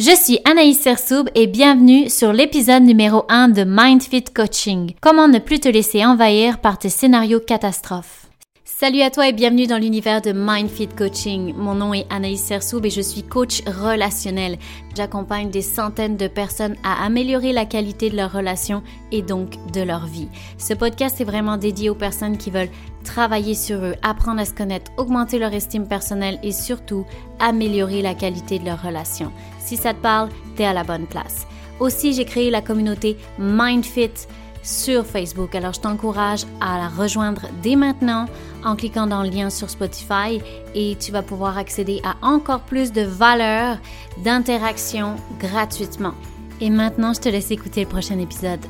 Je suis Anaïs Sersoub et bienvenue sur l'épisode numéro 1 de MindFit Coaching. Comment ne plus te laisser envahir par tes scénarios catastrophes? Salut à toi et bienvenue dans l'univers de MindFit Coaching. Mon nom est Anaïs Sersoub et je suis coach relationnel. J'accompagne des centaines de personnes à améliorer la qualité de leurs relations et donc de leur vie. Ce podcast est vraiment dédié aux personnes qui veulent travailler sur eux, apprendre à se connaître, augmenter leur estime personnelle et surtout améliorer la qualité de leurs relations. Si ça te parle, t'es à la bonne place. Aussi, j'ai créé la communauté MindFit sur Facebook. Alors, je t'encourage à la rejoindre dès maintenant en cliquant dans le lien sur Spotify et tu vas pouvoir accéder à encore plus de valeurs d'interaction gratuitement. Et maintenant, je te laisse écouter le prochain épisode.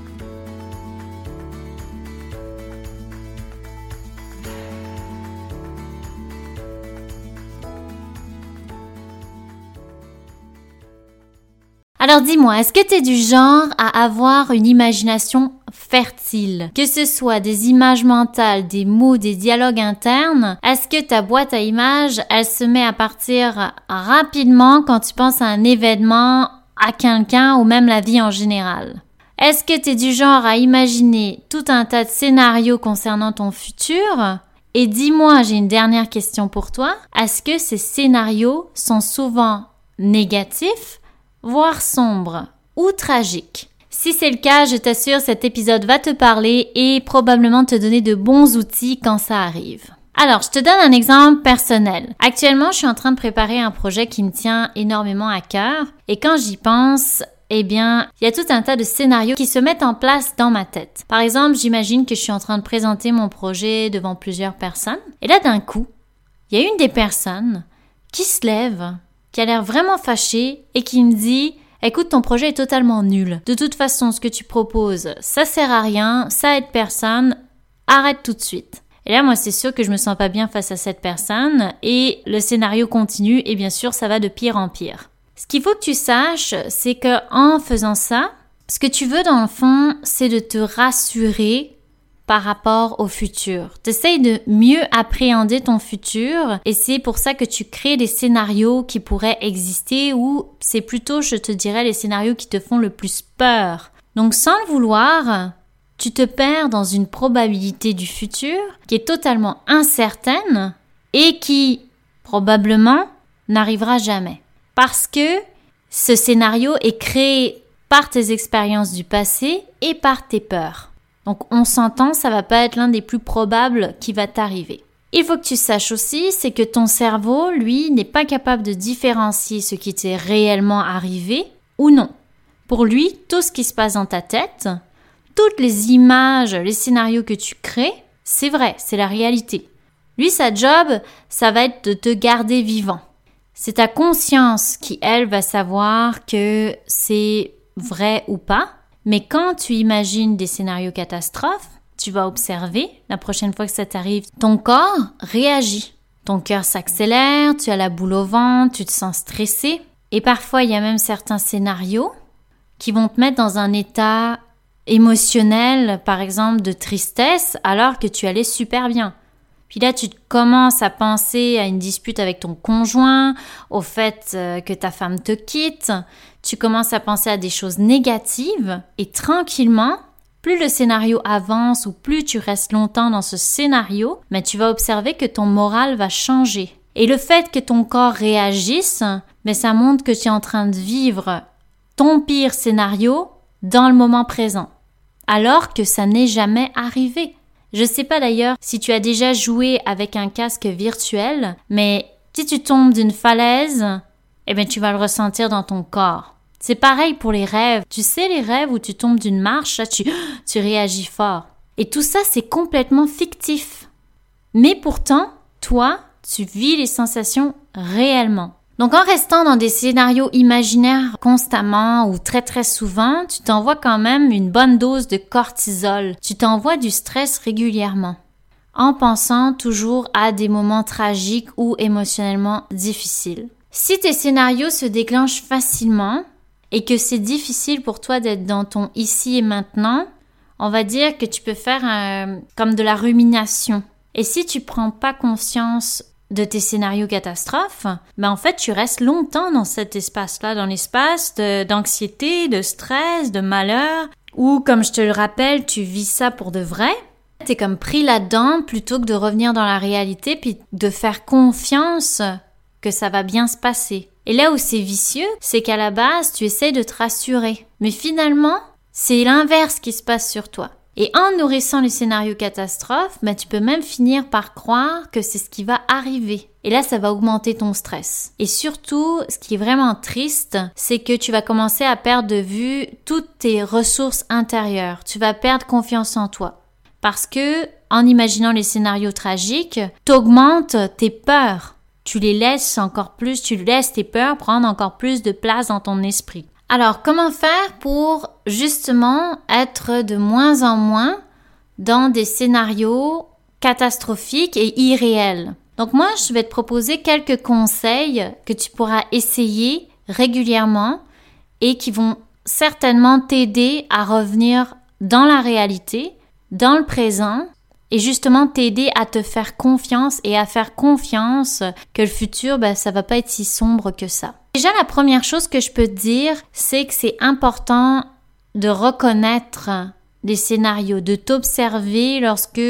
Alors dis-moi, est-ce que tu es du genre à avoir une imagination fertile Que ce soit des images mentales, des mots, des dialogues internes, est-ce que ta boîte à images, elle se met à partir rapidement quand tu penses à un événement, à quelqu'un ou même la vie en général? Est-ce que tu es du genre à imaginer tout un tas de scénarios concernant ton futur? Et dis-moi, j'ai une dernière question pour toi. Est-ce que ces scénarios sont souvent négatifs voire sombre ou tragique. Si c'est le cas, je t'assure, cet épisode va te parler et probablement te donner de bons outils quand ça arrive. Alors, je te donne un exemple personnel. Actuellement, je suis en train de préparer un projet qui me tient énormément à cœur et quand j'y pense, eh bien, il y a tout un tas de scénarios qui se mettent en place dans ma tête. Par exemple, j'imagine que je suis en train de présenter mon projet devant plusieurs personnes et là, d'un coup, il y a une des personnes qui se lève qui a l'air vraiment fâché et qui me dit Écoute, ton projet est totalement nul. De toute façon, ce que tu proposes, ça sert à rien, ça aide personne, arrête tout de suite. Et là, moi, c'est sûr que je me sens pas bien face à cette personne et le scénario continue et bien sûr, ça va de pire en pire. Ce qu'il faut que tu saches, c'est que en faisant ça, ce que tu veux dans le fond, c'est de te rassurer par rapport au futur. T'essayes de mieux appréhender ton futur et c'est pour ça que tu crées des scénarios qui pourraient exister ou c'est plutôt, je te dirais, les scénarios qui te font le plus peur. Donc sans le vouloir, tu te perds dans une probabilité du futur qui est totalement incertaine et qui probablement n'arrivera jamais. Parce que ce scénario est créé par tes expériences du passé et par tes peurs. Donc on s'entend, ça va pas être l'un des plus probables qui va t'arriver. Il faut que tu saches aussi, c'est que ton cerveau, lui, n'est pas capable de différencier ce qui t'est réellement arrivé ou non. Pour lui, tout ce qui se passe dans ta tête, toutes les images, les scénarios que tu crées, c'est vrai, c'est la réalité. Lui, sa job, ça va être de te garder vivant. C'est ta conscience qui, elle, va savoir que c'est vrai ou pas, mais quand tu imagines des scénarios catastrophes, tu vas observer, la prochaine fois que ça t'arrive, ton corps réagit. Ton cœur s'accélère, tu as la boule au ventre, tu te sens stressé. Et parfois, il y a même certains scénarios qui vont te mettre dans un état émotionnel, par exemple, de tristesse, alors que tu allais super bien. Puis là, tu commences à penser à une dispute avec ton conjoint, au fait euh, que ta femme te quitte, tu commences à penser à des choses négatives et tranquillement, plus le scénario avance ou plus tu restes longtemps dans ce scénario, mais tu vas observer que ton moral va changer. Et le fait que ton corps réagisse, mais ça montre que tu es en train de vivre ton pire scénario dans le moment présent, alors que ça n'est jamais arrivé. Je sais pas d'ailleurs si tu as déjà joué avec un casque virtuel, mais si tu tombes d'une falaise, eh bien tu vas le ressentir dans ton corps. C'est pareil pour les rêves. Tu sais les rêves où tu tombes d'une marche, là tu, tu réagis fort. Et tout ça c'est complètement fictif. Mais pourtant, toi, tu vis les sensations réellement. Donc en restant dans des scénarios imaginaires constamment ou très très souvent, tu t'envoies quand même une bonne dose de cortisol. Tu t'envoies du stress régulièrement en pensant toujours à des moments tragiques ou émotionnellement difficiles. Si tes scénarios se déclenchent facilement et que c'est difficile pour toi d'être dans ton ici et maintenant, on va dire que tu peux faire comme de la rumination. Et si tu prends pas conscience de tes scénarios catastrophes, ben en fait tu restes longtemps dans cet espace-là, dans l'espace d'anxiété, de, stress, de malheur, ou comme je te le rappelle, tu vis ça pour de vrai. T'es comme pris là-dedans plutôt que de revenir dans la réalité puis de faire confiance que ça va bien se passer. Et là où c'est vicieux, c'est qu'à la base, tu essaies de te rassurer. Mais finalement, c'est l'inverse qui se passe sur toi. Et en nourrissant les scénarios catastrophes, bah, tu peux même finir par croire que c'est ce qui va arriver. Et là, ça va augmenter ton stress. Et surtout, ce qui est vraiment triste, c'est que tu vas commencer à perdre de vue toutes tes ressources intérieures. Tu vas perdre confiance en toi. Parce que, en imaginant les scénarios tragiques, t'augmentes tes peurs. Tu les laisses encore plus, tu laisses tes peurs prendre encore plus de place dans ton esprit. Alors, comment faire pour justement être de moins en moins dans des scénarios catastrophiques et irréels? Donc moi, je vais te proposer quelques conseils que tu pourras essayer régulièrement et qui vont certainement t'aider à revenir dans la réalité, dans le présent et justement t'aider à te faire confiance et à faire confiance que le futur, ben, ça va pas être si sombre que ça. Déjà, la première chose que je peux te dire, c'est que c'est important de reconnaître des scénarios, de t'observer lorsque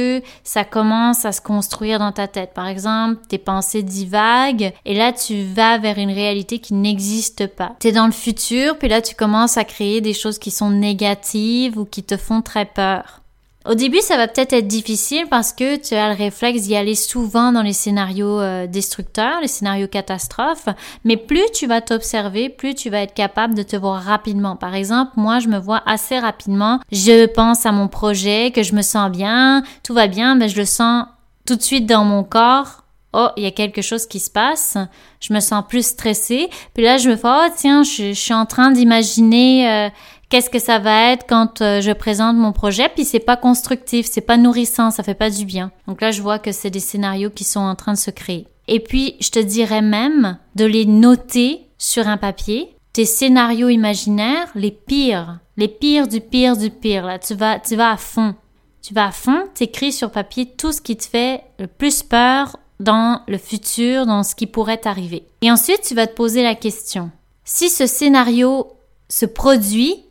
ça commence à se construire dans ta tête. Par exemple, tes pensées divaguent et là tu vas vers une réalité qui n'existe pas. Tu es dans le futur, puis là tu commences à créer des choses qui sont négatives ou qui te font très peur. Au début, ça va peut-être être difficile parce que tu as le réflexe d'y aller souvent dans les scénarios euh, destructeurs, les scénarios catastrophes, mais plus tu vas t'observer, plus tu vas être capable de te voir rapidement. Par exemple, moi, je me vois assez rapidement, je pense à mon projet, que je me sens bien, tout va bien, mais je le sens tout de suite dans mon corps. Oh, il y a quelque chose qui se passe. Je me sens plus stressée. Puis là, je me fais, oh, tiens, je, suis en train d'imaginer euh, qu'est-ce que ça va être quand euh, je présente mon projet, puis c'est pas constructif, c'est pas nourrissant, ça fait pas du bien. Donc là, je vois que c'est des scénarios qui sont en train de se créer. Et puis, je te dirais même de les noter sur un papier, tes scénarios imaginaires, les pires, les pires du pire du pire. Là, tu vas, tu vas à fond. Tu vas à fond, t'écris sur papier tout ce qui te fait le plus peur dans le futur, dans ce qui pourrait t'arriver. Et ensuite, tu vas te poser la question. Si ce scénario se produit,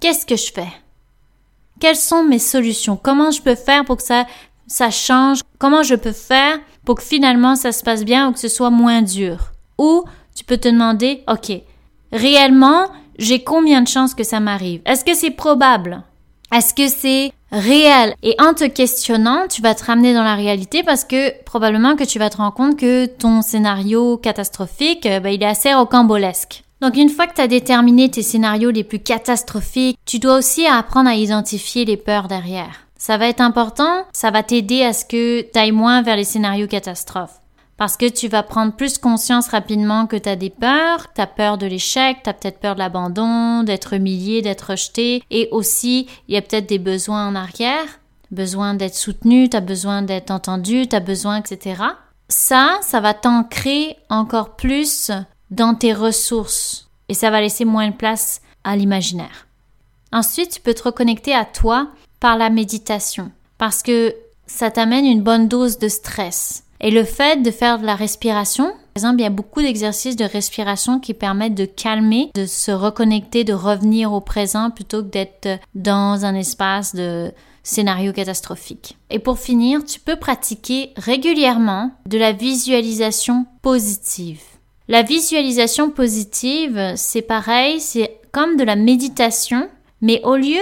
qu'est-ce que je fais? Quelles sont mes solutions? Comment je peux faire pour que ça, ça change? Comment je peux faire pour que finalement ça se passe bien ou que ce soit moins dur? Ou tu peux te demander, OK, réellement, j'ai combien de chances que ça m'arrive? Est-ce que c'est probable? Est-ce que c'est réel? Et en te questionnant, tu vas te ramener dans la réalité parce que probablement que tu vas te rendre compte que ton scénario catastrophique, ben, il est assez rocambolesque. Donc une fois que tu as déterminé tes scénarios les plus catastrophiques, tu dois aussi apprendre à identifier les peurs derrière. Ça va être important, ça va t'aider à ce que tu ailles moins vers les scénarios catastrophes. Parce que tu vas prendre plus conscience rapidement que tu as des peurs, tu as peur de l'échec, tu as peut-être peur de l'abandon, d'être humilié, d'être rejeté, et aussi il y a peut-être des besoins en arrière, besoin d'être soutenu, tu as besoin d'être entendu, tu as besoin, etc. Ça, ça va t'ancrer encore plus dans tes ressources et ça va laisser moins de place à l'imaginaire. Ensuite, tu peux te reconnecter à toi par la méditation parce que ça t'amène une bonne dose de stress. Et le fait de faire de la respiration, par exemple, il y a beaucoup d'exercices de respiration qui permettent de calmer, de se reconnecter, de revenir au présent plutôt que d'être dans un espace de scénario catastrophique. Et pour finir, tu peux pratiquer régulièrement de la visualisation positive. La visualisation positive, c'est pareil, c'est comme de la méditation, mais au lieu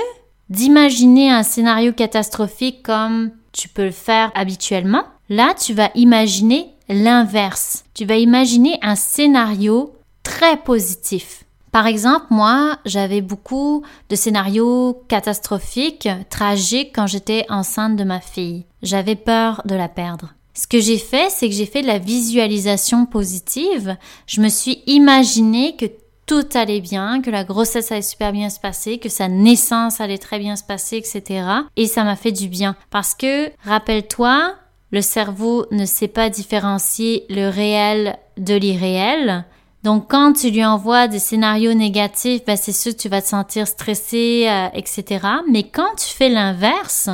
d'imaginer un scénario catastrophique comme tu peux le faire habituellement, là tu vas imaginer l'inverse. Tu vas imaginer un scénario très positif. Par exemple, moi, j'avais beaucoup de scénarios catastrophiques, tragiques quand j'étais enceinte de ma fille. J'avais peur de la perdre. Ce que j'ai fait, c'est que j'ai fait de la visualisation positive. Je me suis imaginé que tout allait bien, que la grossesse allait super bien se passer, que sa naissance allait très bien se passer, etc. Et ça m'a fait du bien. Parce que, rappelle-toi, le cerveau ne sait pas différencier le réel de l'irréel. Donc, quand tu lui envoies des scénarios négatifs, ben, c'est sûr que tu vas te sentir stressé, euh, etc. Mais quand tu fais l'inverse,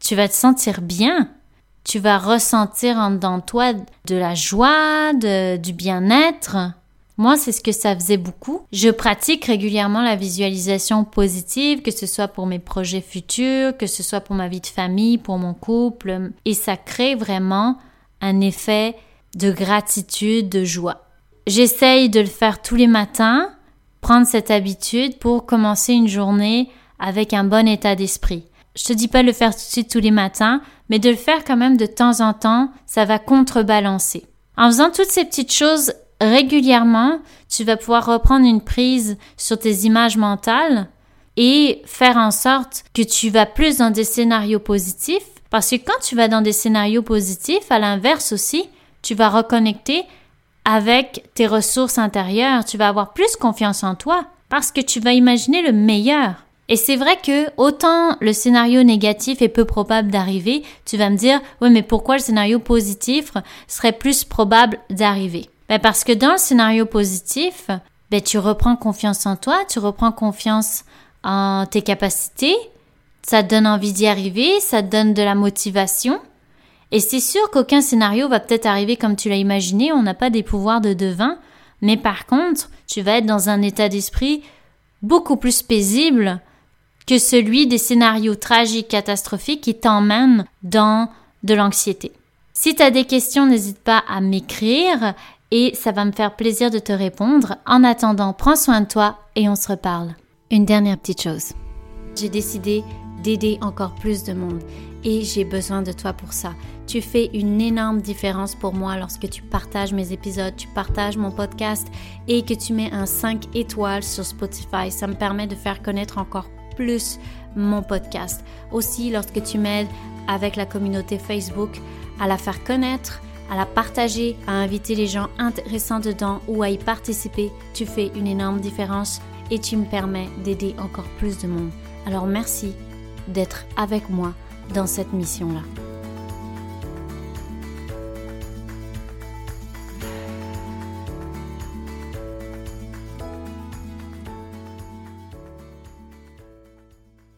tu vas te sentir bien tu vas ressentir en dedans toi de la joie, de, du bien-être. Moi, c'est ce que ça faisait beaucoup. Je pratique régulièrement la visualisation positive, que ce soit pour mes projets futurs, que ce soit pour ma vie de famille, pour mon couple, et ça crée vraiment un effet de gratitude, de joie. J'essaye de le faire tous les matins, prendre cette habitude pour commencer une journée avec un bon état d'esprit. Je te dis pas de le faire tout de suite tous les matins, mais de le faire quand même de temps en temps, ça va contrebalancer. En faisant toutes ces petites choses régulièrement, tu vas pouvoir reprendre une prise sur tes images mentales et faire en sorte que tu vas plus dans des scénarios positifs. Parce que quand tu vas dans des scénarios positifs, à l'inverse aussi, tu vas reconnecter avec tes ressources intérieures, tu vas avoir plus confiance en toi parce que tu vas imaginer le meilleur. Et c'est vrai que autant le scénario négatif est peu probable d'arriver, tu vas me dire, oui, mais pourquoi le scénario positif serait plus probable d'arriver? Ben parce que dans le scénario positif, ben tu reprends confiance en toi, tu reprends confiance en tes capacités, ça te donne envie d'y arriver, ça te donne de la motivation, et c'est sûr qu'aucun scénario va peut-être arriver comme tu l'as imaginé, on n'a pas des pouvoirs de devin, mais par contre, tu vas être dans un état d'esprit beaucoup plus paisible que celui des scénarios tragiques, catastrophiques qui t'emmènent dans de l'anxiété. Si tu as des questions, n'hésite pas à m'écrire et ça va me faire plaisir de te répondre. En attendant, prends soin de toi et on se reparle. Une dernière petite chose. J'ai décidé d'aider encore plus de monde et j'ai besoin de toi pour ça. Tu fais une énorme différence pour moi lorsque tu partages mes épisodes, tu partages mon podcast et que tu mets un 5 étoiles sur Spotify. Ça me permet de faire connaître encore plus mon podcast. Aussi, lorsque tu m'aides avec la communauté Facebook à la faire connaître, à la partager, à inviter les gens intéressants dedans ou à y participer, tu fais une énorme différence et tu me permets d'aider encore plus de monde. Alors merci d'être avec moi dans cette mission-là.